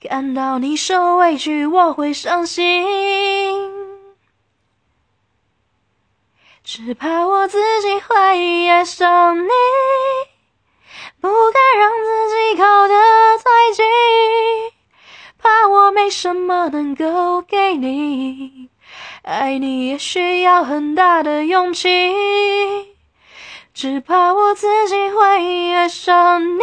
看到你受委屈，我会伤心，只怕我自己会爱上你，不敢让自己靠得太近，怕我没什么能够给你，爱你也需要很大的勇气，只怕我自己会爱上你。